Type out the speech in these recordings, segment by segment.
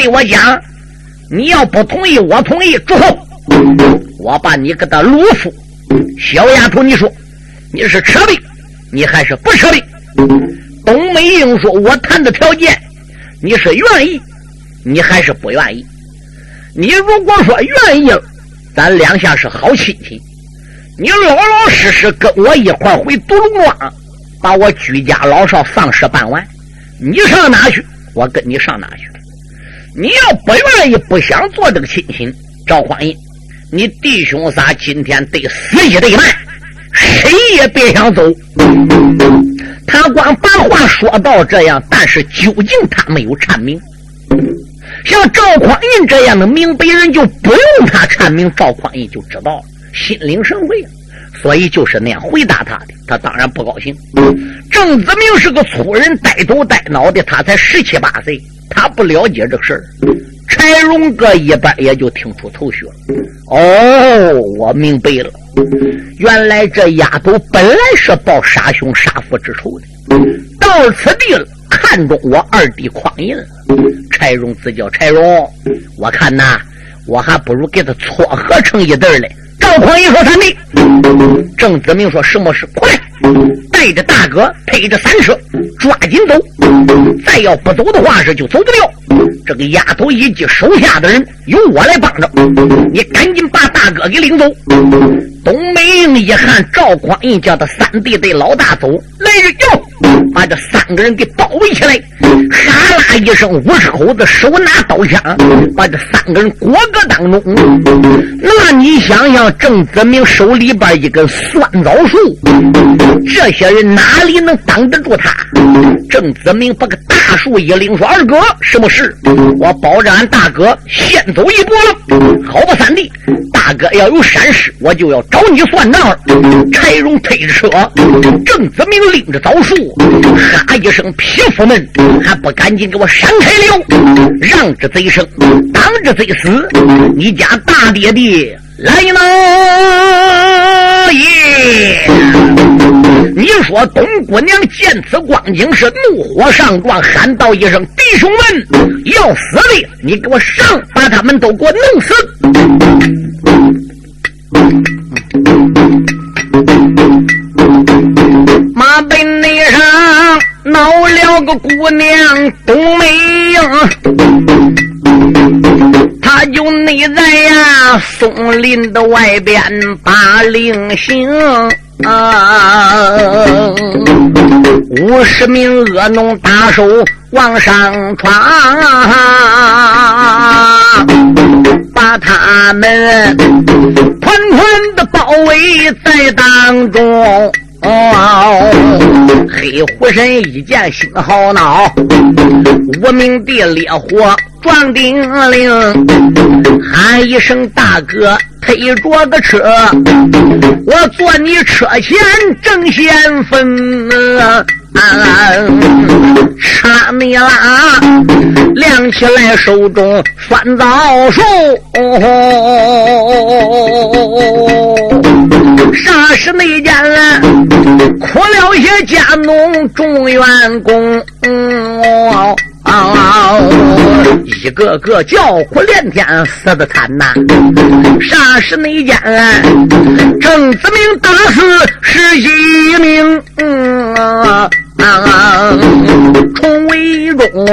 对我讲，你要不同意，我同意。之后！我把你给他掳夫。小丫头，你说你是撤兵，你还是不撤兵？董美英说：“我谈的条件，你是愿意，你还是不愿意？你如果说愿意了，咱两下是好亲戚。你老老实实跟我一块回独龙庄，把我居家老少丧事办完。你上哪去，我跟你上哪去。你要不愿意，不想做这个亲戚，赵匡胤，你弟兄仨今天得死一对半，谁也别想走。”他光把话说到这样，但是究竟他没有阐明。像赵匡胤这样的明白人，就不用他阐明，赵匡胤就知道了，心领神会。所以就是那样回答他的。他当然不高兴。郑子明是个粗人，呆头呆脑的，他才十七八岁，他不了解这个事儿。柴荣哥一般也就听出头绪了。哦，我明白了，原来这丫头本来是报杀兄杀父之仇的，到此地了，看中我二弟匡胤了。柴荣自叫柴荣，我看呐，我还不如给他撮合成一对儿嘞。赵匡胤说：“三弟。”郑子明说：“什么事？快！带着大哥，配着三车，抓紧走。再要不走的话，是就走不了。这个丫头以及手下的人，由我来帮着。你赶紧把大哥给领走。”董美英一看赵匡胤叫他三弟带老大走，来人哟，把这三个人给包围起来。哈啦一声，五十口子手拿刀枪，把这三个人裹个当中。那你想想，郑子明手里边一根酸枣树，这些人哪里能挡得住他？郑子明把个大树一领，说：“二哥，什么事？我保着俺大哥先走一步了。好吧，三弟，大哥要有闪失，我就要。”找你算账！柴荣推着车，郑子明拎着枣树，哈一声，匹夫们还不赶紧给我闪开了！让着贼生，挡着贼死！你家大爹爹来了！耶！你说董姑娘见此光景是怒火上撞，喊道一声：“弟兄们，要死的，你给我上，把他们都给我弄死！”马背内上闹了个姑娘冬梅英，他就内在呀松林的外边把令行啊，五十名恶奴打手往上闯。把他们团的包围在当中。黑虎神一见心好恼，无名的烈火撞顶铃，喊一声大哥，推着个车，我坐你车前正先锋。刹那啦，亮起来手中酸枣树，霎时那间苦了些家农众员工。哦哦哦哦一个个叫苦连天，死的惨呐！霎时那间，郑子明打死十几名，重围中，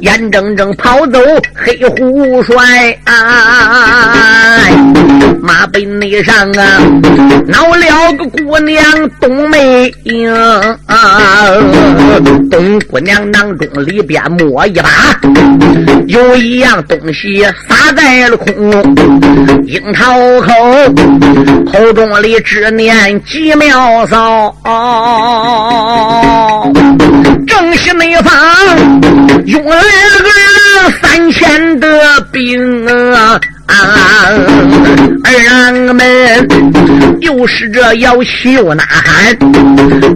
眼睁睁跑走黑虎帅，马背内上啊，闹了个姑娘冬梅英，冬姑娘囊中里边摸一把，有一样东西撒在了空，樱桃口，口中里只念几妙骚。正西内方用来了个三千的兵啊！儿郎们又是这摇旗又呐喊，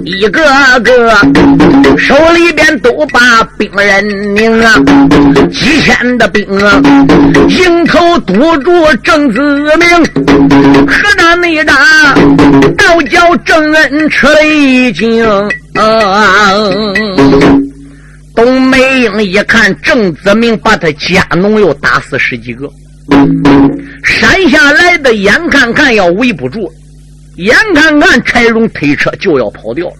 一个个手里边都把兵刃拧啊，几千的兵啊，迎头堵住郑子明，可那内打，倒叫郑恩吃了一惊。董美英一看郑子明把他家农又打死十几个，山下来的眼看看要围不住，眼看看柴荣推车就要跑掉了。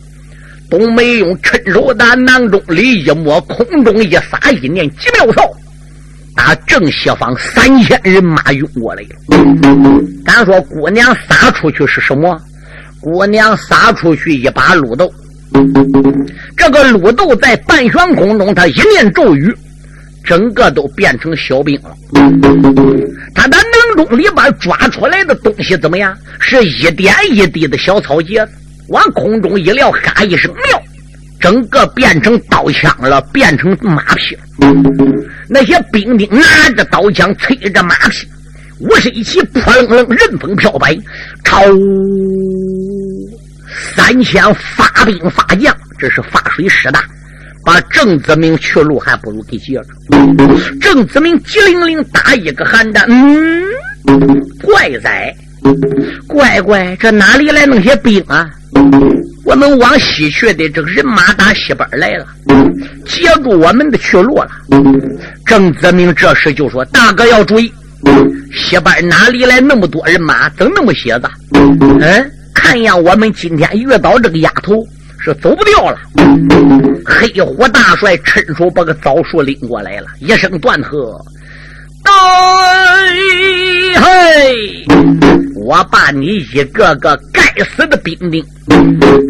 董美英趁手打囊中里一摸，空中一撒一念几妙哨，打正西方三千人马涌过来了。敢说姑娘撒出去是什么？姑娘撒出去一把鹿豆。这个鹿豆在半悬空中，他一念咒语，整个都变成小兵了。他的囊中里边抓出来的东西怎么样？是一点一滴的小草芥子，往空中一撂，哈一声妙，整个变成刀枪了，变成马匹。那些兵丁拿着刀枪，催着马匹，武士一起扑棱棱，任风飘摆，朝。三千发兵发将，这是发水师大，把郑子明去路还不如给截住。郑子明急灵灵打一个寒战，嗯，怪哉，乖乖，这哪里来那些兵啊？我们往西去的这个人马打西边来了，截住我们的去路了。郑子明这时就说：“大哥要注意，西边哪里来那么多人马？怎那么些子？嗯？”看样我们今天遇到这个丫头是走不掉了。黑虎大帅趁手把个枣树拎过来了，一声断喝：“嘿！我把你一个个该死的兵丁，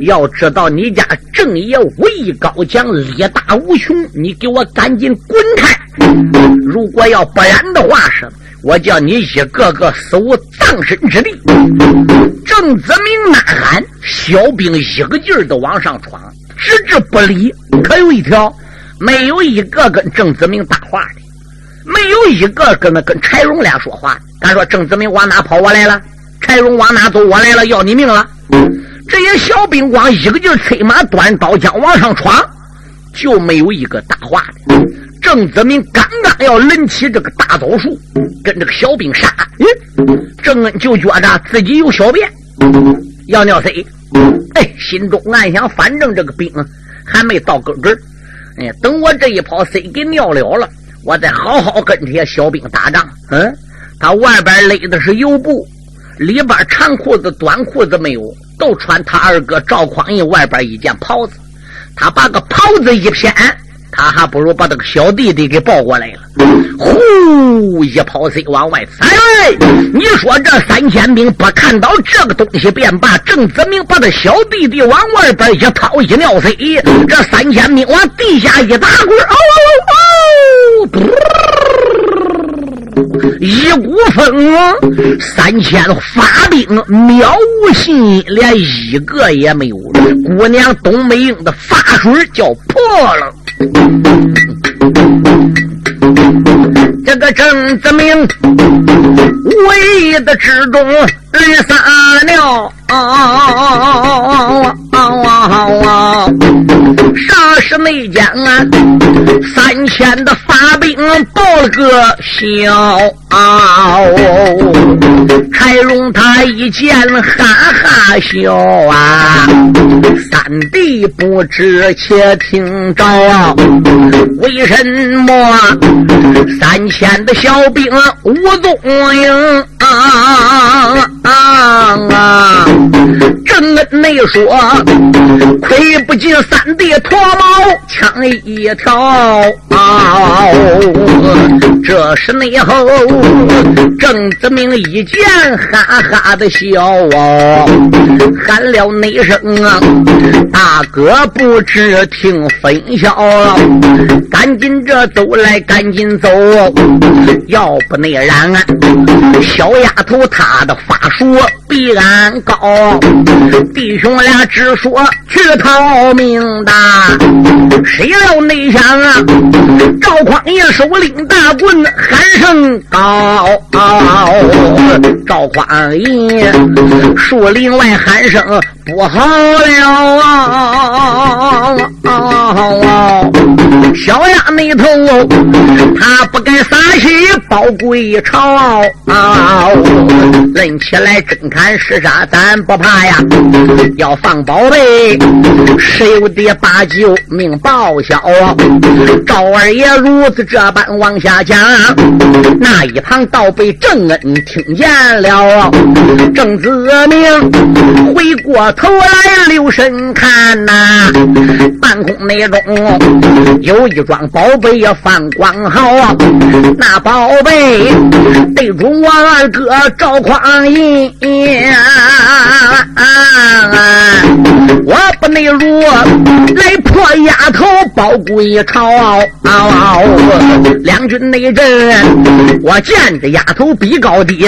要知道你家正爷武艺高强，力大无穷，你给我赶紧滚开！如果要不然的话是。”我叫你一个个死无葬身之地！郑子明呐喊，小兵一个劲儿的往上闯，置之不理。可有一条，没有一个跟郑子明搭话的，没有一个跟那跟柴荣俩说话。敢说郑子明往哪跑？我来了。柴荣往哪走？我来了，要你命了！这些小兵光一个劲儿催马端刀枪往上闯，就没有一个搭话的。郑子明刚刚要抡起这个大枣树，跟这个小兵杀，嗯，郑恩就觉着自己有小便，要尿谁？哎，心中暗想，反正这个兵还没到根根哎，等我这一跑谁给尿了了，我再好好跟这些小兵打仗。嗯，他外边勒的是油布，里边长裤子、短裤子没有，都穿他二哥赵匡胤外边一件袍子，他把个袍子一偏。他还不如把这个小弟弟给抱过来了，呼一跑飞往外踩。你说这三千兵不看到这个东西便罢，郑子明把他小弟弟往外边一掏一尿飞，这三千兵往地下一打滚，哦哦一股风，三千发兵渺无信，连一个也没有。姑娘董美英的发水叫破了。这个郑子明，唯一的之中绿撒好啊。啥时没讲啊？三千的发兵报了个销，柴荣他一见哈哈笑啊！三弟不知且听着啊，为什么三千的小兵无踪影啊啊啊！正恩你说，亏不进三弟脱毛枪一条。这时内后，郑子明一见，哈哈的笑哦，喊了那声啊，大哥不知听分晓，赶紧这走来，赶紧走，要不那然啊，小丫头她的法术比俺高，弟兄俩只说去逃命的，谁料内想啊，赵匡胤手领大棍，喊声高，赵匡胤树林外喊声。不好了啊。小丫那头，他不敢撒气包贵朝。论起来真看是啥，咱不怕呀。要放宝贝，谁有的八九命报销。赵二爷如此这般往下讲，那一旁倒被郑恩听见了。郑子明回过头来留神看呐，半空内中有一桩宝贝呀，放光好。那宝贝对准我二哥赵匡胤，啊我不内如来破丫头包贵朝。两军内阵，我见着丫头比高低，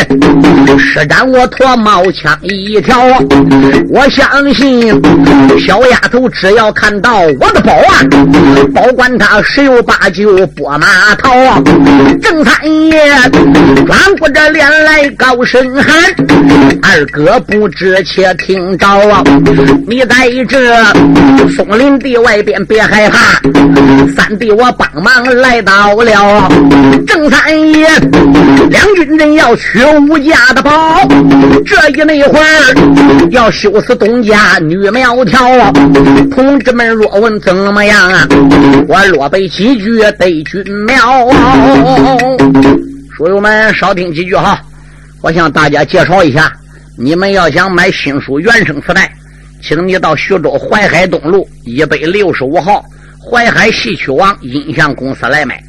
施展我脱帽枪一条。我相信小丫头只要看到我的宝啊，保管他十有八九拨马逃。郑三爷转过这脸来高声喊：“二哥不知且听着啊！你在这松林地外边别害怕，三弟我帮忙来到了。郑三爷，两军人要取吴家的宝，这一那会儿要修死东家女苗条啊。同志们若问怎么样啊？我落背几句对君苗。书友们少听几句哈，我向大家介绍一下，你们要想买新书原声磁带，请你到徐州淮海东路一百六十五号淮海戏曲王音像公司来买。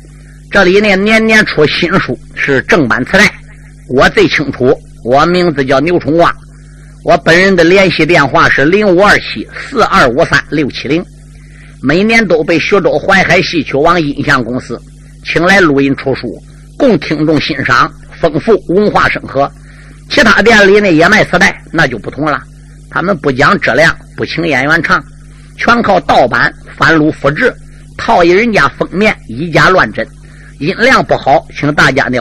这里呢年年出新书，是正版磁带。我最清楚，我名字叫牛春旺，我本人的联系电话是零五二七四二五三六七零。每年都被徐州淮海戏曲网音像公司请来录音出书。供听众欣赏，丰富文化生活。其他店里呢也卖磁带，那就不同了。他们不讲质量，不请演员唱，全靠盗版、翻录、复制，套一人家封面，以假乱真。音量不好，请大家呢。